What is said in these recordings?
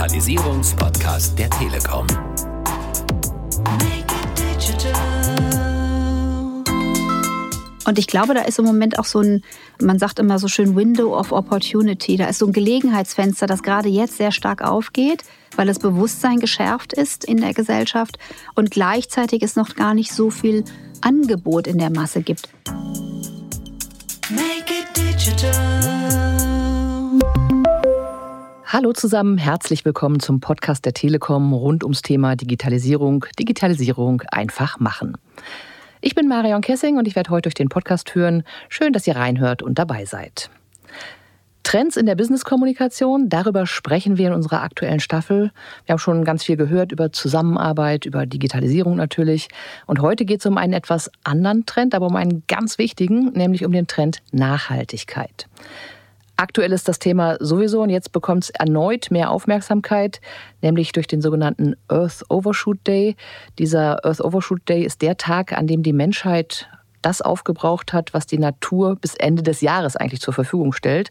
Digitalisierungspodcast der Telekom. Und ich glaube, da ist im Moment auch so ein, man sagt immer so schön Window of Opportunity. Da ist so ein Gelegenheitsfenster, das gerade jetzt sehr stark aufgeht, weil das Bewusstsein geschärft ist in der Gesellschaft und gleichzeitig es noch gar nicht so viel Angebot in der Masse gibt. Make it digital. Hallo zusammen, herzlich willkommen zum Podcast der Telekom rund ums Thema Digitalisierung. Digitalisierung einfach machen. Ich bin Marion Kessing und ich werde heute durch den Podcast führen. Schön, dass ihr reinhört und dabei seid. Trends in der Business-Kommunikation, darüber sprechen wir in unserer aktuellen Staffel. Wir haben schon ganz viel gehört über Zusammenarbeit, über Digitalisierung natürlich. Und heute geht es um einen etwas anderen Trend, aber um einen ganz wichtigen, nämlich um den Trend Nachhaltigkeit. Aktuell ist das Thema sowieso und jetzt bekommt es erneut mehr Aufmerksamkeit, nämlich durch den sogenannten Earth Overshoot Day. Dieser Earth Overshoot Day ist der Tag, an dem die Menschheit das aufgebraucht hat, was die Natur bis Ende des Jahres eigentlich zur Verfügung stellt.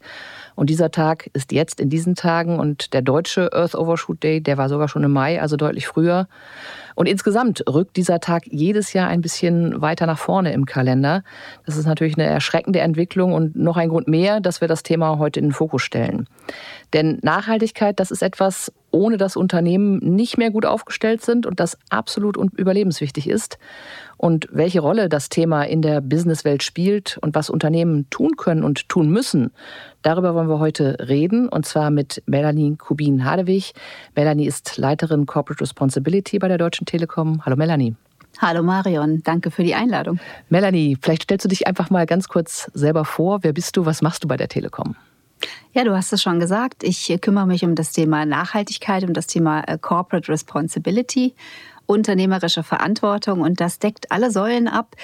Und dieser Tag ist jetzt in diesen Tagen und der deutsche Earth Overshoot Day, der war sogar schon im Mai, also deutlich früher. Und insgesamt rückt dieser Tag jedes Jahr ein bisschen weiter nach vorne im Kalender. Das ist natürlich eine erschreckende Entwicklung und noch ein Grund mehr, dass wir das Thema heute in den Fokus stellen. Denn Nachhaltigkeit, das ist etwas, ohne das Unternehmen nicht mehr gut aufgestellt sind und das absolut überlebenswichtig ist. Und welche Rolle das Thema in der Businesswelt spielt und was Unternehmen tun können und tun müssen, darüber wollen wir heute reden. Und zwar mit Melanie Kubin-Hadewig. Melanie ist Leiterin Corporate Responsibility bei der Deutschen Telekom. Hallo Melanie. Hallo Marion, danke für die Einladung. Melanie, vielleicht stellst du dich einfach mal ganz kurz selber vor. Wer bist du? Was machst du bei der Telekom? Ja, du hast es schon gesagt. Ich kümmere mich um das Thema Nachhaltigkeit, um das Thema äh, Corporate Responsibility unternehmerische Verantwortung und das deckt alle Säulen ab,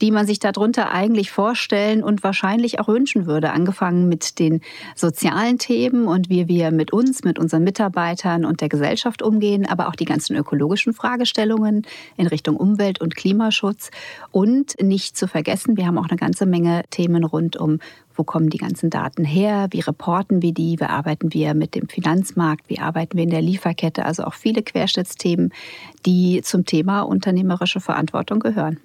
die man sich darunter eigentlich vorstellen und wahrscheinlich auch wünschen würde. Angefangen mit den sozialen Themen und wie wir mit uns, mit unseren Mitarbeitern und der Gesellschaft umgehen, aber auch die ganzen ökologischen Fragestellungen in Richtung Umwelt und Klimaschutz und nicht zu vergessen, wir haben auch eine ganze Menge Themen rund um wo kommen die ganzen Daten her? Wie reporten wir die? Wie arbeiten wir mit dem Finanzmarkt? Wie arbeiten wir in der Lieferkette? Also auch viele Querschnittsthemen, die zum Thema unternehmerische Verantwortung gehören.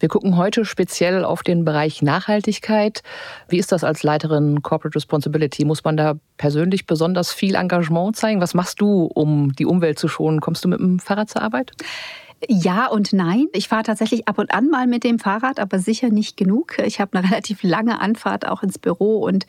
Wir gucken heute speziell auf den Bereich Nachhaltigkeit. Wie ist das als Leiterin Corporate Responsibility? Muss man da persönlich besonders viel Engagement zeigen? Was machst du, um die Umwelt zu schonen? Kommst du mit dem Fahrrad zur Arbeit? Ja und nein. Ich fahre tatsächlich ab und an mal mit dem Fahrrad, aber sicher nicht genug. Ich habe eine relativ lange Anfahrt auch ins Büro und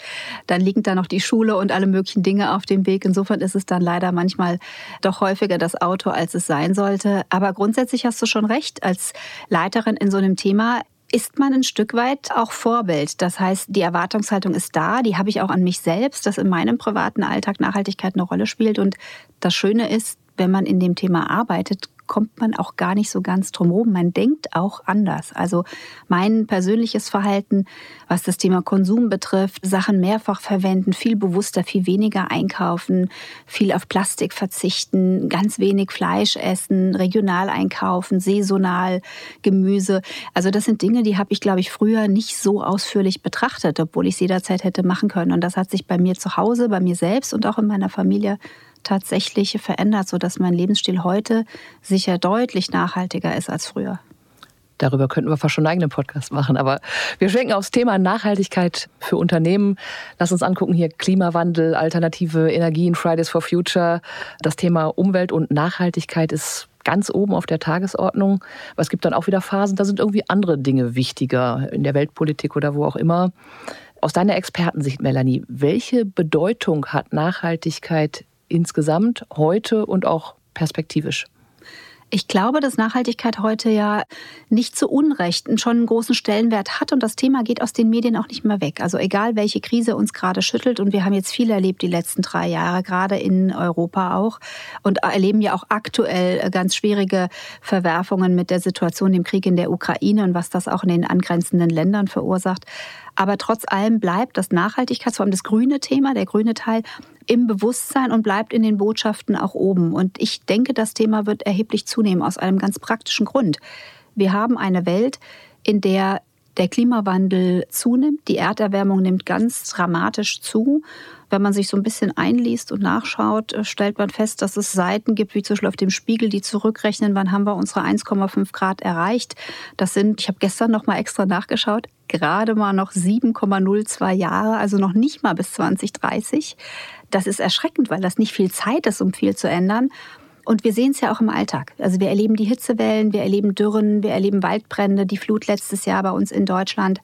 dann liegen da noch die Schule und alle möglichen Dinge auf dem Weg. Insofern ist es dann leider manchmal doch häufiger das Auto, als es sein sollte. Aber grundsätzlich hast du schon recht. Als Leiterin in so einem Thema ist man ein Stück weit auch Vorbild. Das heißt, die Erwartungshaltung ist da, die habe ich auch an mich selbst, dass in meinem privaten Alltag Nachhaltigkeit eine Rolle spielt. Und das Schöne ist, wenn man in dem Thema arbeitet, kommt man auch gar nicht so ganz drum herum. Man denkt auch anders. Also mein persönliches Verhalten, was das Thema Konsum betrifft, Sachen mehrfach verwenden, viel bewusster, viel weniger einkaufen, viel auf Plastik verzichten, ganz wenig Fleisch essen, regional einkaufen, saisonal Gemüse. Also das sind Dinge, die habe ich, glaube ich, früher nicht so ausführlich betrachtet, obwohl ich es jederzeit hätte machen können. Und das hat sich bei mir zu Hause, bei mir selbst und auch in meiner Familie tatsächlich verändert, sodass mein Lebensstil heute sicher deutlich nachhaltiger ist als früher. Darüber könnten wir fast schon einen eigenen Podcast machen. Aber wir schwenken aufs Thema Nachhaltigkeit für Unternehmen. Lass uns angucken hier Klimawandel, alternative Energien, Fridays for Future. Das Thema Umwelt und Nachhaltigkeit ist ganz oben auf der Tagesordnung. Aber es gibt dann auch wieder Phasen, da sind irgendwie andere Dinge wichtiger in der Weltpolitik oder wo auch immer. Aus deiner Expertensicht, Melanie, welche Bedeutung hat Nachhaltigkeit insgesamt heute und auch perspektivisch? Ich glaube, dass Nachhaltigkeit heute ja nicht zu Unrecht schon einen großen Stellenwert hat und das Thema geht aus den Medien auch nicht mehr weg. Also egal, welche Krise uns gerade schüttelt und wir haben jetzt viel erlebt die letzten drei Jahre, gerade in Europa auch und erleben ja auch aktuell ganz schwierige Verwerfungen mit der Situation im Krieg in der Ukraine und was das auch in den angrenzenden Ländern verursacht. Aber trotz allem bleibt das Nachhaltigkeits, vor allem das grüne Thema, der grüne Teil, im Bewusstsein und bleibt in den Botschaften auch oben. Und ich denke, das Thema wird erheblich zunehmen aus einem ganz praktischen Grund. Wir haben eine Welt, in der der Klimawandel zunimmt. Die Erderwärmung nimmt ganz dramatisch zu. Wenn man sich so ein bisschen einliest und nachschaut, äh, stellt man fest, dass es Seiten gibt, wie zum Beispiel auf dem Spiegel, die zurückrechnen, wann haben wir unsere 1,5 Grad erreicht. Das sind, ich habe gestern noch mal extra nachgeschaut, gerade mal noch 7,02 Jahre, also noch nicht mal bis 2030. Das ist erschreckend, weil das nicht viel Zeit ist, um viel zu ändern. Und wir sehen es ja auch im Alltag. Also wir erleben die Hitzewellen, wir erleben Dürren, wir erleben Waldbrände, die Flut letztes Jahr bei uns in Deutschland,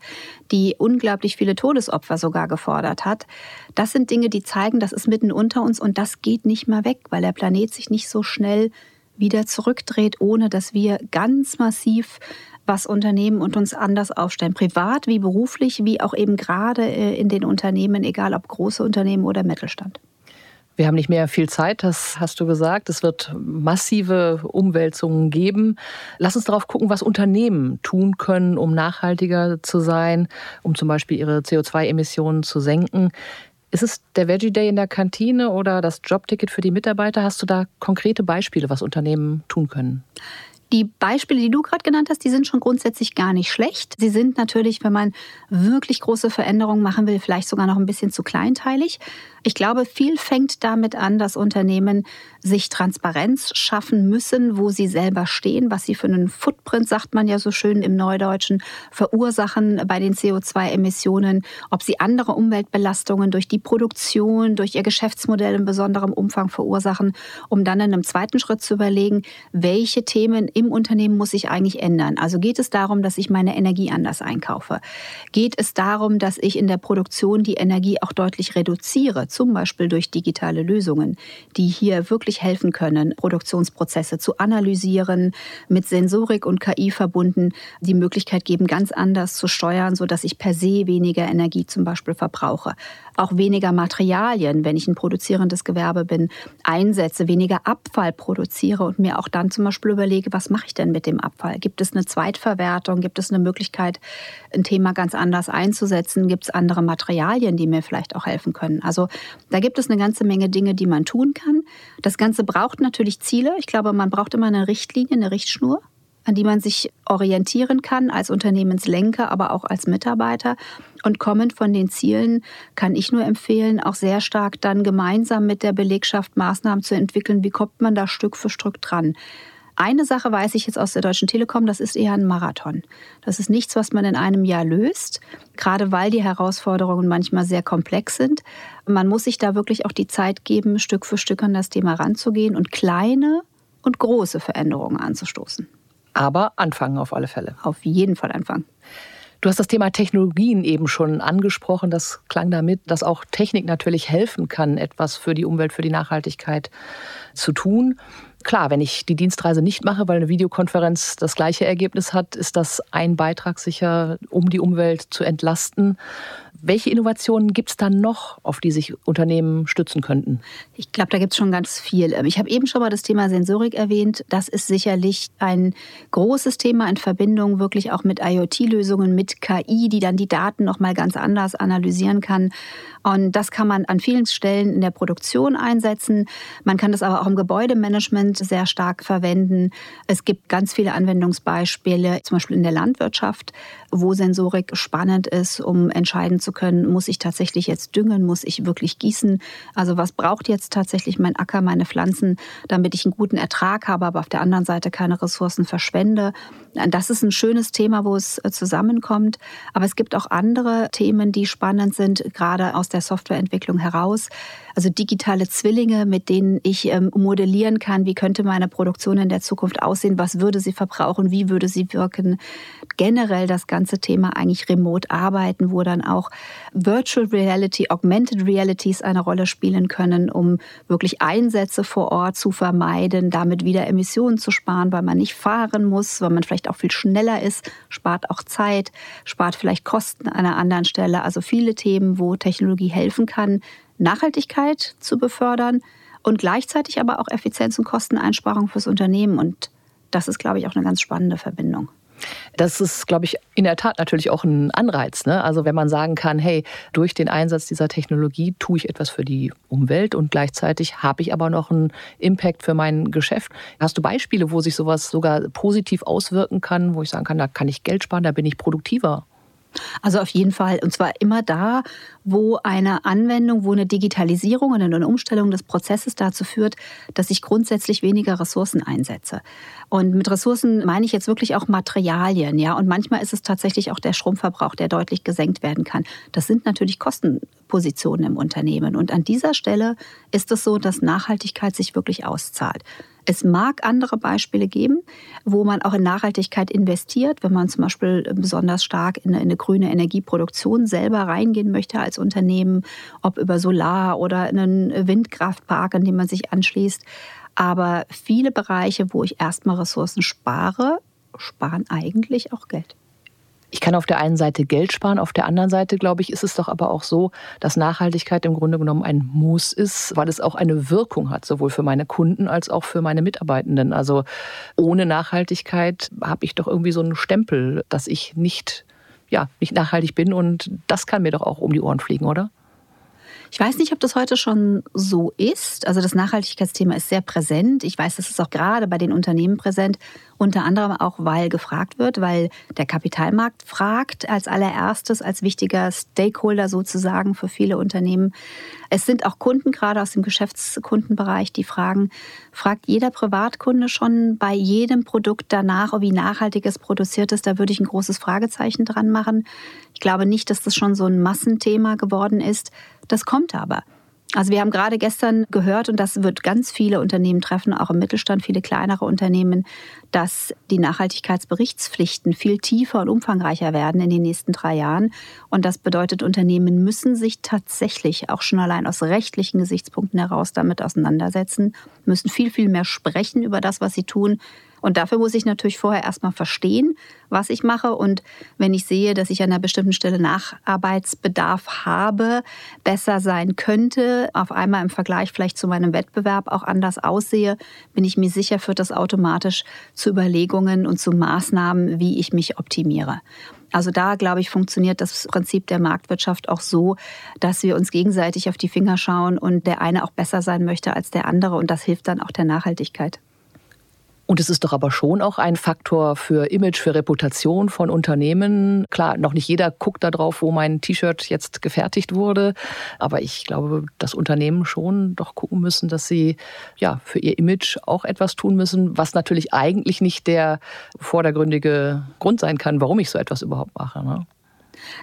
die unglaublich viele Todesopfer sogar gefordert hat. Das sind Dinge, die zeigen, das ist mitten unter uns und das geht nicht mehr weg, weil der Planet sich nicht so schnell wieder zurückdreht, ohne dass wir ganz massiv was unternehmen und uns anders aufstellen, privat wie beruflich, wie auch eben gerade äh, in den Unternehmen, egal ob große Unternehmen oder Mittelstand. Wir haben nicht mehr viel Zeit, das hast du gesagt. Es wird massive Umwälzungen geben. Lass uns darauf gucken, was Unternehmen tun können, um nachhaltiger zu sein, um zum Beispiel ihre CO2-Emissionen zu senken. Ist es der Veggie Day in der Kantine oder das Jobticket für die Mitarbeiter? Hast du da konkrete Beispiele, was Unternehmen tun können? Die Beispiele, die du gerade genannt hast, die sind schon grundsätzlich gar nicht schlecht. Sie sind natürlich, wenn man wirklich große Veränderungen machen will, vielleicht sogar noch ein bisschen zu kleinteilig. Ich glaube, viel fängt damit an, dass Unternehmen sich Transparenz schaffen müssen, wo sie selber stehen, was sie für einen Footprint, sagt man ja so schön im Neudeutschen, verursachen bei den CO2-Emissionen, ob sie andere Umweltbelastungen durch die Produktion, durch ihr Geschäftsmodell in besonderem Umfang verursachen, um dann in einem zweiten Schritt zu überlegen, welche Themen im Unternehmen muss ich eigentlich ändern. Also geht es darum, dass ich meine Energie anders einkaufe? Geht es darum, dass ich in der Produktion die Energie auch deutlich reduziere? zum Beispiel durch digitale Lösungen, die hier wirklich helfen können, Produktionsprozesse zu analysieren, mit Sensorik und KI verbunden, die Möglichkeit geben, ganz anders zu steuern, sodass ich per se weniger Energie zum Beispiel verbrauche. Auch weniger Materialien, wenn ich ein produzierendes Gewerbe bin, einsetze, weniger Abfall produziere und mir auch dann zum Beispiel überlege, was mache ich denn mit dem Abfall? Gibt es eine Zweitverwertung? Gibt es eine Möglichkeit, ein Thema ganz anders einzusetzen? Gibt es andere Materialien, die mir vielleicht auch helfen können? Also da gibt es eine ganze Menge Dinge, die man tun kann. Das Ganze braucht natürlich Ziele. Ich glaube, man braucht immer eine Richtlinie, eine Richtschnur an die man sich orientieren kann als Unternehmenslenker, aber auch als Mitarbeiter. Und kommend von den Zielen kann ich nur empfehlen, auch sehr stark dann gemeinsam mit der Belegschaft Maßnahmen zu entwickeln. Wie kommt man da Stück für Stück dran? Eine Sache weiß ich jetzt aus der Deutschen Telekom, das ist eher ein Marathon. Das ist nichts, was man in einem Jahr löst, gerade weil die Herausforderungen manchmal sehr komplex sind. Man muss sich da wirklich auch die Zeit geben, Stück für Stück an das Thema ranzugehen und kleine und große Veränderungen anzustoßen. Aber anfangen auf alle Fälle. Auf jeden Fall anfangen. Du hast das Thema Technologien eben schon angesprochen. Das klang damit, dass auch Technik natürlich helfen kann, etwas für die Umwelt, für die Nachhaltigkeit zu tun. Klar, wenn ich die Dienstreise nicht mache, weil eine Videokonferenz das gleiche Ergebnis hat, ist das ein Beitrag sicher, um die Umwelt zu entlasten. Welche Innovationen gibt es dann noch, auf die sich Unternehmen stützen könnten? Ich glaube, da gibt es schon ganz viel. Ähm, ich habe eben schon mal das Thema Sensorik erwähnt. Das ist sicherlich ein großes Thema in Verbindung wirklich auch mit IoT-Lösungen, mit KI, die dann die Daten noch mal ganz anders analysieren kann. Und das kann man an vielen Stellen in der Produktion einsetzen. Man kann das aber auch im Gebäudemanagement sehr stark verwenden. Es gibt ganz viele Anwendungsbeispiele, zum Beispiel in der Landwirtschaft, wo Sensorik spannend ist, um entscheiden zu können, muss ich tatsächlich jetzt düngen, muss ich wirklich gießen? Also was braucht jetzt tatsächlich mein Acker, meine Pflanzen, damit ich einen guten Ertrag habe, aber auf der anderen Seite keine Ressourcen verschwende? Das ist ein schönes Thema, wo es äh, zusammenkommt. Aber es gibt auch andere Themen, die spannend sind, gerade aus der Softwareentwicklung heraus. Also digitale Zwillinge, mit denen ich ähm, modellieren kann, wie könnte meine Produktion in der Zukunft aussehen, was würde sie verbrauchen, wie würde sie wirken. Generell das ganze Thema eigentlich remote arbeiten, wo dann auch Virtual Reality, Augmented Realities eine Rolle spielen können, um wirklich Einsätze vor Ort zu vermeiden, damit wieder Emissionen zu sparen, weil man nicht fahren muss, weil man vielleicht auch viel schneller ist, spart auch Zeit, spart vielleicht Kosten an einer anderen Stelle. Also viele Themen, wo Technologie helfen kann, Nachhaltigkeit zu befördern und gleichzeitig aber auch Effizienz und Kosteneinsparung fürs Unternehmen. Und das ist, glaube ich, auch eine ganz spannende Verbindung. Das ist, glaube ich, in der Tat natürlich auch ein Anreiz. Ne? Also wenn man sagen kann, hey, durch den Einsatz dieser Technologie tue ich etwas für die Umwelt und gleichzeitig habe ich aber noch einen Impact für mein Geschäft. Hast du Beispiele, wo sich sowas sogar positiv auswirken kann, wo ich sagen kann, da kann ich Geld sparen, da bin ich produktiver? Also auf jeden Fall. Und zwar immer da, wo eine Anwendung, wo eine Digitalisierung und eine Umstellung des Prozesses dazu führt, dass ich grundsätzlich weniger Ressourcen einsetze. Und mit Ressourcen meine ich jetzt wirklich auch Materialien, ja. Und manchmal ist es tatsächlich auch der Stromverbrauch, der deutlich gesenkt werden kann. Das sind natürlich Kostenpositionen im Unternehmen. Und an dieser Stelle ist es so, dass Nachhaltigkeit sich wirklich auszahlt. Es mag andere Beispiele geben, wo man auch in Nachhaltigkeit investiert, wenn man zum Beispiel besonders stark in eine, grüne Energieproduktion selber reingehen möchte als Unternehmen, ob über Solar oder einen Windkraftpark, an dem man sich anschließt. Aber viele Bereiche, wo ich erstmal Ressourcen spare, sparen eigentlich auch Geld. Ich kann auf der einen Seite Geld sparen, auf der anderen Seite, glaube ich, ist es doch aber auch so, dass Nachhaltigkeit im Grunde genommen ein Muss ist, weil es auch eine Wirkung hat, sowohl für meine Kunden als auch für meine Mitarbeitenden. Also ohne Nachhaltigkeit habe ich doch irgendwie so einen Stempel, dass ich nicht, ja, nicht nachhaltig bin und das kann mir doch auch um die Ohren fliegen, oder? Ich weiß nicht, ob das heute schon so ist. Also das Nachhaltigkeitsthema ist sehr präsent. Ich weiß, das ist auch gerade bei den Unternehmen präsent. Unter anderem auch, weil gefragt wird, weil der Kapitalmarkt fragt als allererstes, als wichtiger Stakeholder sozusagen für viele Unternehmen. Es sind auch Kunden, gerade aus dem Geschäftskundenbereich, die fragen, fragt jeder Privatkunde schon bei jedem Produkt danach, wie nachhaltig es produziert ist? Da würde ich ein großes Fragezeichen dran machen. Ich glaube nicht, dass das schon so ein Massenthema geworden ist. Das kommt aber. Also wir haben gerade gestern gehört, und das wird ganz viele Unternehmen treffen, auch im Mittelstand, viele kleinere Unternehmen, dass die Nachhaltigkeitsberichtspflichten viel tiefer und umfangreicher werden in den nächsten drei Jahren. Und das bedeutet, Unternehmen müssen sich tatsächlich auch schon allein aus rechtlichen Gesichtspunkten heraus damit auseinandersetzen, müssen viel, viel mehr sprechen über das, was sie tun, und dafür muss ich natürlich vorher erstmal verstehen, was ich mache. Und wenn ich sehe, dass ich an einer bestimmten Stelle Nacharbeitsbedarf habe, besser sein könnte, auf einmal im Vergleich vielleicht zu meinem Wettbewerb auch anders aussehe, bin ich mir sicher, führt das automatisch zu Überlegungen und zu Maßnahmen, wie ich mich optimiere. Also da, glaube ich, funktioniert das Prinzip der Marktwirtschaft auch so, dass wir uns gegenseitig auf die Finger schauen und der eine auch besser sein möchte als der andere. Und das hilft dann auch der Nachhaltigkeit. Und es ist doch aber schon auch ein Faktor für Image, für Reputation von Unternehmen. Klar, noch nicht jeder guckt darauf, wo mein T-Shirt jetzt gefertigt wurde. Aber ich glaube, dass Unternehmen schon doch gucken müssen, dass sie ja für ihr Image auch etwas tun müssen, was natürlich eigentlich nicht der vordergründige Grund sein kann, warum ich so etwas überhaupt mache. Ne?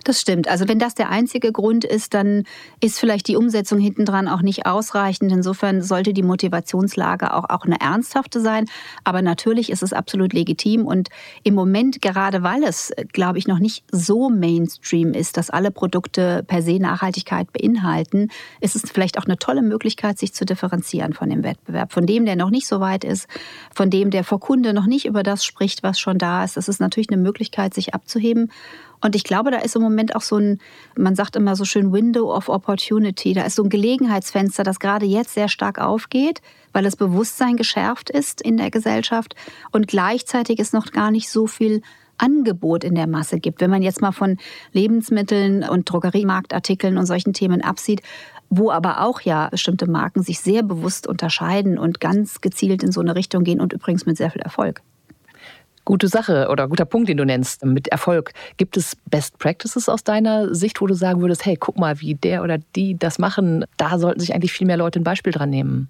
Das stimmt. Also wenn das der einzige Grund ist, dann ist vielleicht die Umsetzung hintendran auch nicht ausreichend. Insofern sollte die Motivationslage auch, auch eine ernsthafte sein. Aber natürlich ist es absolut legitim. Und im Moment, gerade weil es, glaube ich, noch nicht so Mainstream ist, dass alle Produkte per se Nachhaltigkeit beinhalten, ist es vielleicht auch eine tolle Möglichkeit, sich zu differenzieren von dem Wettbewerb. Von dem, der noch nicht so weit ist, von dem, der vor Kunde noch nicht über das spricht, was schon da ist. Das ist natürlich eine Möglichkeit, sich abzuheben. Und ich glaube, da ist im Moment auch so ein, man sagt immer so schön Window of Opportunity. Da ist so ein Gelegenheitsfenster, das gerade jetzt sehr stark aufgeht, weil das Bewusstsein geschärft ist in der Gesellschaft und gleichzeitig ist noch gar nicht so viel Angebot in der Masse gibt. Wenn man jetzt mal von Lebensmitteln und Drogeriemarktartikeln und solchen Themen absieht, wo aber auch ja bestimmte Marken sich sehr bewusst unterscheiden und ganz gezielt in so eine Richtung gehen und übrigens mit sehr viel Erfolg gute Sache oder guter Punkt, den du nennst, mit Erfolg. Gibt es Best Practices aus deiner Sicht, wo du sagen würdest, hey, guck mal, wie der oder die das machen, da sollten sich eigentlich viel mehr Leute ein Beispiel dran nehmen?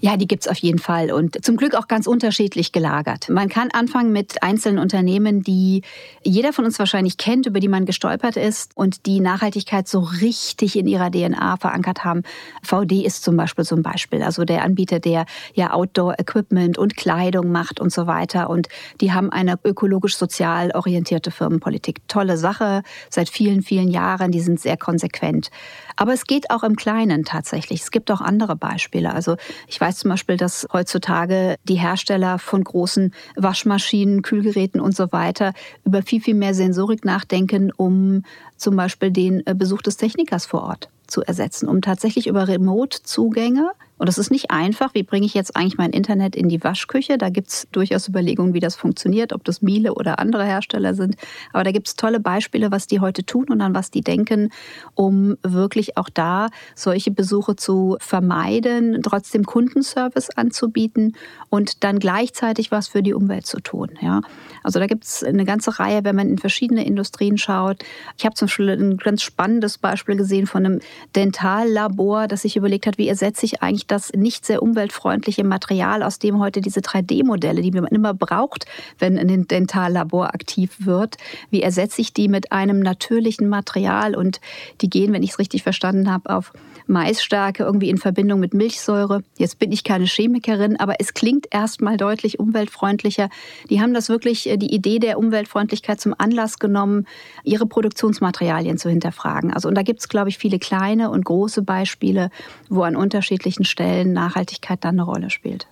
Ja, die gibt's auf jeden Fall und zum Glück auch ganz unterschiedlich gelagert. Man kann anfangen mit einzelnen Unternehmen, die jeder von uns wahrscheinlich kennt, über die man gestolpert ist und die Nachhaltigkeit so richtig in ihrer DNA verankert haben. VD ist zum Beispiel so ein Beispiel, also der Anbieter, der ja Outdoor-Equipment und Kleidung macht und so weiter. Und die haben eine ökologisch-sozial orientierte Firmenpolitik. Tolle Sache, seit vielen, vielen Jahren, die sind sehr konsequent. Aber es geht auch im Kleinen tatsächlich. Es gibt auch andere Beispiele. Also ich weiß zum Beispiel, dass heutzutage die Hersteller von großen Waschmaschinen, Kühlgeräten und so weiter über viel, viel mehr Sensorik nachdenken, um zum Beispiel den äh, Besuch des Technikers vor Ort zu ersetzen, um tatsächlich über Remote-Zugänge Und das ist nicht einfach. Wie bringe ich jetzt eigentlich mein Internet in die Waschküche? Da gibt es durchaus Überlegungen, wie das funktioniert, ob das Miele oder andere Hersteller sind. Aber da gibt es tolle Beispiele, was die heute tun und an was die denken, um wirklich auch da solche Besuche zu vermeiden, trotzdem Kundenservice anzubieten und dann gleichzeitig was für die Umwelt zu tun. Ja? Also da gibt es eine ganze Reihe, wenn man in verschiedene Industrien schaut. Ich habe zum Beispiel ein ganz spannendes Beispiel gesehen von einem Dentallabor, das sich überlegt hat, wie ersetze ich eigentlich das nicht sehr umweltfreundliche Material, aus dem heute diese 3D-Modelle, die man immer braucht, wenn ein Dentallabor aktiv wird, wie ersetze ich die mit einem natürlichen Material und die gehen, wenn ich es richtig verstanden habe, auf Maisstärke irgendwie in Verbindung mit Milchsäure. Jetzt bin ich keine Chemikerin, aber es klingt erstmal deutlich umweltfreundlicher. Die haben das wirklich, äh, die Idee der Umweltfreundlichkeit zum Anlass genommen, ihre Produktionsmaterialien zu hinterfragen. Also, und da gibt es, glaube ich, viele kleine und große Beispiele, wo an unterschiedlichen Stellen Nachhaltigkeit dann eine Rolle spielt.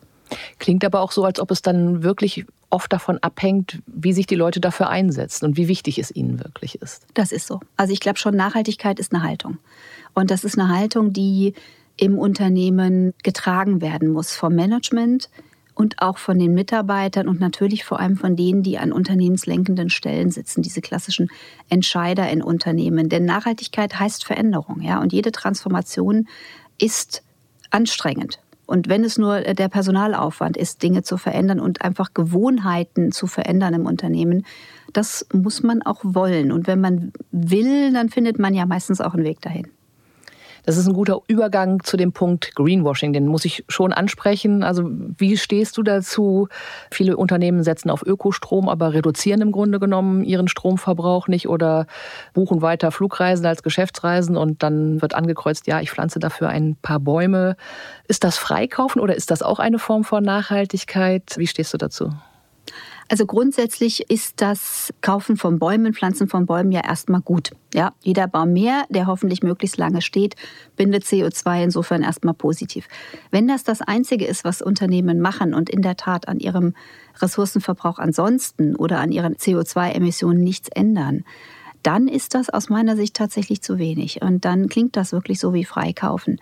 Klingt aber auch so, als ob es dann wirklich oft davon abhängt, wie sich die Leute dafür einsetzen und wie wichtig es ihnen wirklich ist. Das ist so. Also ich glaube schon, Nachhaltigkeit ist eine Haltung. Und das ist eine Haltung, die im Unternehmen getragen werden muss vom Management und auch von den Mitarbeitern und natürlich vor allem von denen, die an unternehmenslenkenden Stellen sitzen, diese klassischen Entscheider in Unternehmen. Denn Nachhaltigkeit heißt Veränderung, ja, und jede Transformation ist anstrengend. Und wenn es nur der Personalaufwand ist, Dinge zu verändern und einfach Gewohnheiten zu verändern im Unternehmen, das muss man auch wollen. Und wenn man will, dann findet man ja meistens auch einen Weg dahin. Das ist ein guter Übergang zu dem Punkt Greenwashing. Den muss ich schon ansprechen. Also wie stehst du dazu? Viele Unternehmen setzen auf Ökostrom, aber reduzieren im Grunde genommen ihren Stromverbrauch nicht oder buchen weiter Flugreisen als Geschäftsreisen und dann wird angekreuzt, ja, ich pflanze dafür ein paar Bäume. Ist das Freikaufen oder ist das auch eine Form von Nachhaltigkeit? Wie stehst du dazu? Also grundsätzlich ist das Kaufen von Bäumen, Pflanzen von Bäumen ja erstmal gut. Ja, jeder Baum mehr, der hoffentlich möglichst lange steht, bindet CO2 insofern erstmal positiv. Wenn das das einzige ist, was Unternehmen machen und in der Tat an ihrem Ressourcenverbrauch ansonsten oder an ihren CO2-Emissionen nichts ändern, dann ist das aus meiner Sicht tatsächlich zu wenig. Und dann klingt das wirklich so wie Freikaufen.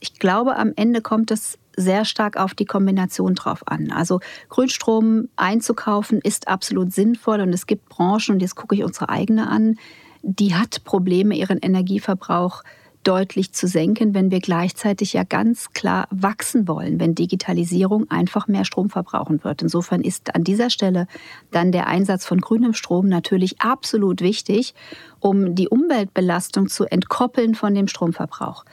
Ich glaube, am Ende kommt es sehr stark auf die Kombination drauf an. Also Grünstrom einzukaufen ist absolut sinnvoll und es gibt Branchen, und jetzt gucke ich unsere eigene an, die hat Probleme, ihren Energieverbrauch deutlich zu senken, wenn wir gleichzeitig ja ganz klar wachsen wollen, wenn Digitalisierung einfach mehr Strom verbrauchen wird. Insofern ist an dieser Stelle dann der Einsatz von grünem Strom natürlich absolut wichtig, um die Umweltbelastung zu entkoppeln von dem Stromverbrauch.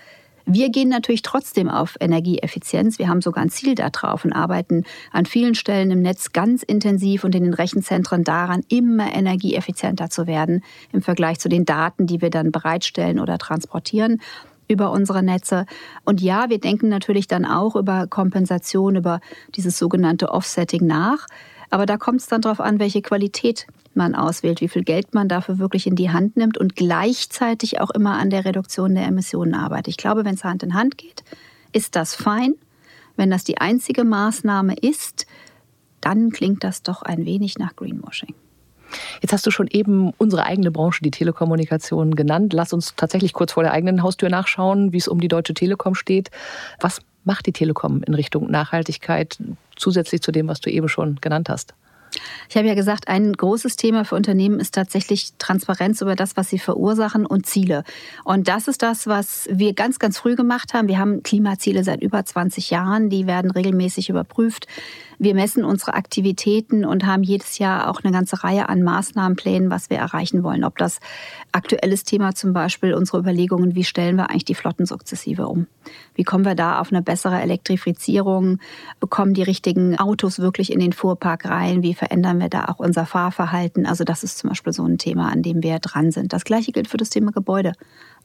Wir gehen natürlich trotzdem auf Energieeffizienz. Wir haben sogar ein Ziel darauf und arbeiten an vielen Stellen im Netz ganz intensiv und in den Rechenzentren daran, immer energieeffizienter zu werden im Vergleich zu den Daten, die wir dann bereitstellen oder transportieren über unsere Netze. Und ja, wir denken natürlich dann auch über Kompensation, über dieses sogenannte Offsetting nach. Aber da kommt es dann darauf an, welche Qualität man auswählt, wie viel Geld man dafür wirklich in die Hand nimmt und gleichzeitig auch immer an der Reduktion der Emissionen arbeitet. Ich glaube, wenn es Hand in Hand geht, ist das fein. Wenn das die einzige Maßnahme ist, dann klingt das doch ein wenig nach Greenwashing. Jetzt hast du schon eben unsere eigene Branche, die Telekommunikation, genannt. Lass uns tatsächlich kurz vor der eigenen Haustür nachschauen, wie es um die Deutsche Telekom steht. Was macht die Telekom in Richtung Nachhaltigkeit zusätzlich zu dem, was du eben schon genannt hast? Ich habe ja gesagt, ein großes Thema für Unternehmen ist tatsächlich Transparenz über das, was sie verursachen und Ziele. Und das ist das, was wir ganz, ganz früh gemacht haben. Wir haben Klimaziele seit über 20 Jahren, die werden regelmäßig überprüft. Wir messen unsere Aktivitäten und haben jedes Jahr auch eine ganze Reihe an Maßnahmenplänen, was wir erreichen wollen. Ob das aktuelles Thema zum Beispiel unsere Überlegungen, wie stellen wir eigentlich die Flotten sukzessive um? Wie kommen wir da auf eine bessere Elektrifizierung? Bekommen die richtigen Autos wirklich in den Fuhrpark rein? Wie verändern wir da auch unser Fahrverhalten? Also das ist zum Beispiel so ein Thema, an dem wir dran sind. Das gleiche gilt für das Thema Gebäude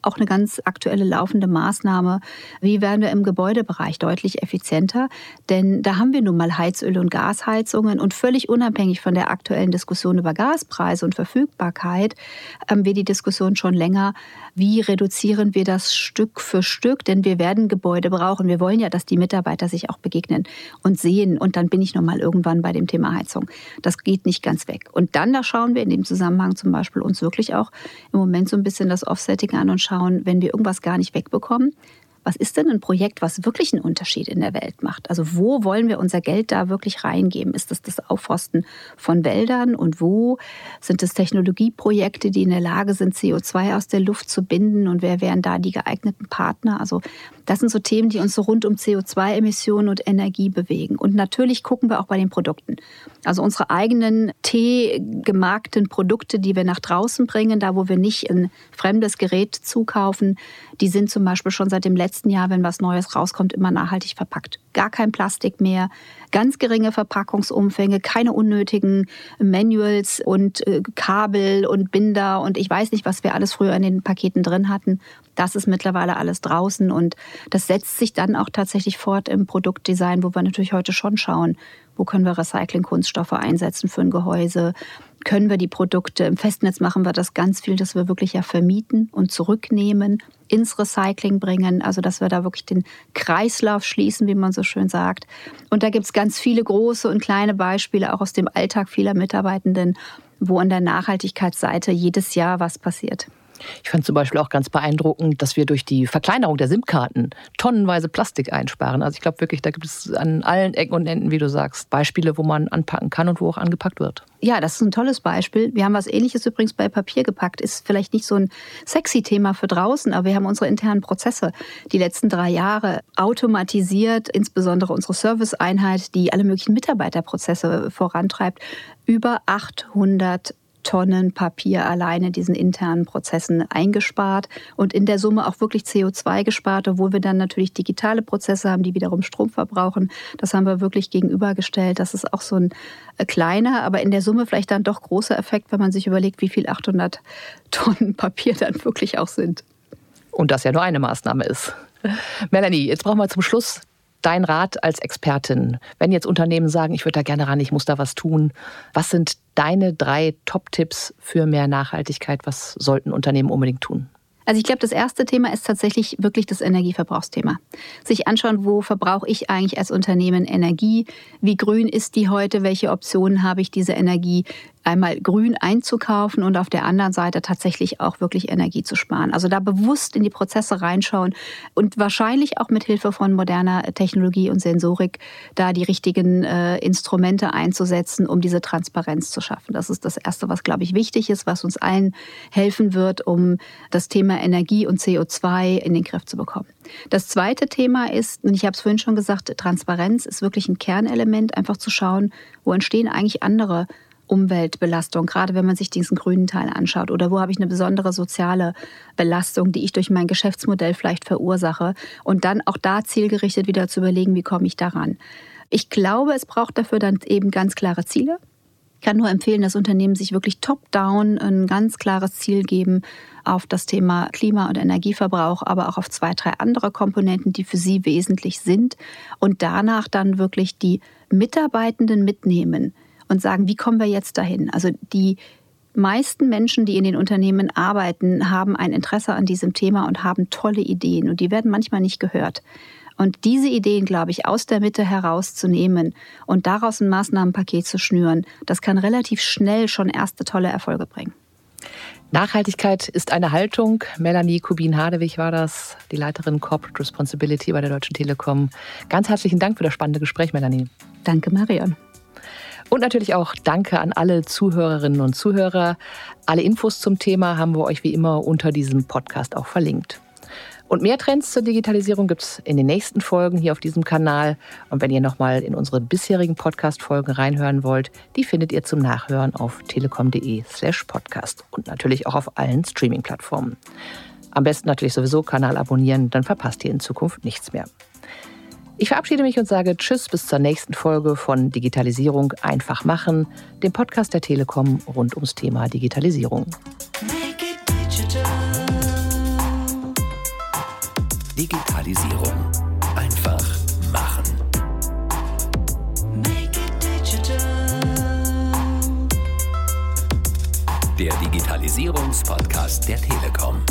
auch eine ganz aktuelle laufende Maßnahme. Wie werden wir im Gebäudebereich deutlich effizienter? Denn da haben wir nun mal Heizöl- und Gasheizungen und völlig unabhängig von der aktuellen Diskussion über Gaspreise und Verfügbarkeit haben wir die Diskussion schon länger. Wie reduzieren wir das Stück für Stück? Denn wir werden Gebäude brauchen. Wir wollen ja, dass die Mitarbeiter sich auch begegnen und sehen. Und dann bin ich noch mal irgendwann bei dem Thema Heizung. Das geht nicht ganz weg. Und dann da schauen wir in dem Zusammenhang zum Beispiel uns wirklich auch im Moment so ein bisschen das Offsetting an und schauen, wenn wir irgendwas gar nicht wegbekommen, was ist denn ein Projekt, was wirklich einen Unterschied in der Welt macht? Also wo wollen wir unser Geld da wirklich reingeben? Ist das das Aufforsten von Wäldern und wo sind es Technologieprojekte, die in der Lage sind, CO2 aus der Luft zu binden und wer wären da die geeigneten Partner? Also das sind so Themen, die uns so rund um CO2-Emissionen und Energie bewegen. Und natürlich gucken wir auch bei den Produkten. Also unsere eigenen Tee-gemarkten Produkte, die wir nach draußen bringen, da wo wir nicht ein fremdes Gerät zukaufen, die sind zum Beispiel schon seit dem letzten Jahr, wenn was Neues rauskommt, immer nachhaltig verpackt. Gar kein Plastik mehr, ganz geringe Verpackungsumfänge, keine unnötigen Manuals und äh, Kabel und Binder und ich weiß nicht, was wir alles früher in den Paketen drin hatten. Das ist mittlerweile alles draußen und das setzt sich dann auch tatsächlich fort im Produktdesign, wo wir natürlich heute schon schauen, wo können wir Recycling-Kunststoffe einsetzen für ein Gehäuse, können wir die Produkte im Festnetz machen wir das ganz viel, dass wir wirklich ja vermieten und zurücknehmen, ins Recycling bringen, also dass wir da wirklich den Kreislauf schließen, wie man so schön sagt. Und da gibt es ganz viele große und kleine Beispiele auch aus dem Alltag vieler Mitarbeitenden, wo an der Nachhaltigkeitsseite jedes Jahr was passiert. Ich fand zum Beispiel auch ganz beeindruckend, dass wir durch die Verkleinerung der SIM-Karten tonnenweise Plastik einsparen. Also ich glaube wirklich, da gibt es an allen Ecken und Enden, wie du sagst, Beispiele, wo man anpacken kann und wo auch angepackt wird. Ja, das ist ein tolles Beispiel. Wir haben was Ähnliches übrigens bei Papier gepackt. Ist vielleicht nicht so ein sexy Thema für draußen, aber wir haben unsere internen Prozesse die letzten drei Jahre automatisiert, insbesondere unsere Serviceeinheit, die alle möglichen Mitarbeiterprozesse vorantreibt, über 800 Tonnen Papier alleine diesen internen Prozessen eingespart und in der Summe auch wirklich CO2 gespart, obwohl wir dann natürlich digitale Prozesse haben, die wiederum Strom verbrauchen. Das haben wir wirklich gegenübergestellt. Das ist auch so ein äh, kleiner, aber in der Summe vielleicht dann doch großer Effekt, wenn man sich überlegt, wie viel 800 Tonnen Papier dann wirklich auch sind. Und das ja nur eine Maßnahme ist. Melanie, jetzt brauchen wir zum Schluss dein Rat als Expertin, wenn jetzt Unternehmen sagen, ich würde da gerne ran, ich muss da was tun, was sind deine drei Top-Tipps für mehr Nachhaltigkeit? Was sollten Unternehmen unbedingt tun? Also ich glaube, das erste Thema ist tatsächlich wirklich das Energieverbrauchsthema. Sich anschauen, wo verbrauche ich eigentlich als Unternehmen Energie? Wie grün ist die heute? Welche Optionen habe ich, diese Energie einmal grün einzukaufen und auf der anderen Seite tatsächlich auch wirklich Energie zu sparen. Also da bewusst in die Prozesse reinschauen und wahrscheinlich auch mit Hilfe von moderner Technologie und Sensorik da die richtigen äh, Instrumente einzusetzen, um diese Transparenz zu schaffen. Das ist das Erste, was, glaube ich, wichtig ist, was uns allen helfen wird, um das Thema Energie und CO2 in den Griff zu bekommen. Das zweite Thema ist, und ich habe es vorhin schon gesagt, Transparenz ist wirklich ein Kernelement, einfach zu schauen, wo entstehen eigentlich andere Umweltbelastung, gerade wenn man sich diesen grünen Teil anschaut? Oder wo habe ich eine besondere soziale Belastung, die ich durch mein Geschäftsmodell vielleicht verursache? Und dann auch da zielgerichtet wieder zu überlegen, wie komme ich daran? Ich glaube, es braucht dafür dann eben ganz klare Ziele. Ich kann nur empfehlen, dass Unternehmen sich wirklich top-down ein ganz klares Ziel geben auf das Thema Klima- und Energieverbrauch, aber auch auf zwei, drei andere Komponenten, die für sie wesentlich sind. Und danach dann wirklich die Mitarbeitenden mitnehmen und sagen, wie kommen wir jetzt dahin? Also die meisten Menschen, die in den Unternehmen arbeiten, haben ein Interesse an diesem Thema und haben tolle Ideen und die werden manchmal nicht gehört. Und diese Ideen, glaube ich, aus der Mitte herauszunehmen und daraus ein Maßnahmenpaket zu schnüren, das kann relativ schnell schon erste tolle Erfolge bringen. Nachhaltigkeit ist eine Haltung. Melanie Kubin-Hadewig war das, die Leiterin Corporate Responsibility bei der Deutschen Telekom. Ganz herzlichen Dank für das spannende Gespräch, Melanie. Danke, Marion. Und natürlich auch Danke an alle Zuhörerinnen und Zuhörer. Alle Infos zum Thema haben wir euch wie immer unter diesem Podcast auch verlinkt. Und mehr Trends zur Digitalisierung gibt es in den nächsten Folgen hier auf diesem Kanal. Und wenn ihr nochmal in unsere bisherigen Podcast-Folgen reinhören wollt, die findet ihr zum Nachhören auf telekom.de slash podcast und natürlich auch auf allen Streaming-Plattformen. Am besten natürlich sowieso Kanal abonnieren, dann verpasst ihr in Zukunft nichts mehr. Ich verabschiede mich und sage Tschüss bis zur nächsten Folge von Digitalisierung einfach machen, dem Podcast der Telekom rund ums Thema Digitalisierung. Digitalisierung einfach machen. Der Digitalisierungspodcast der Telekom.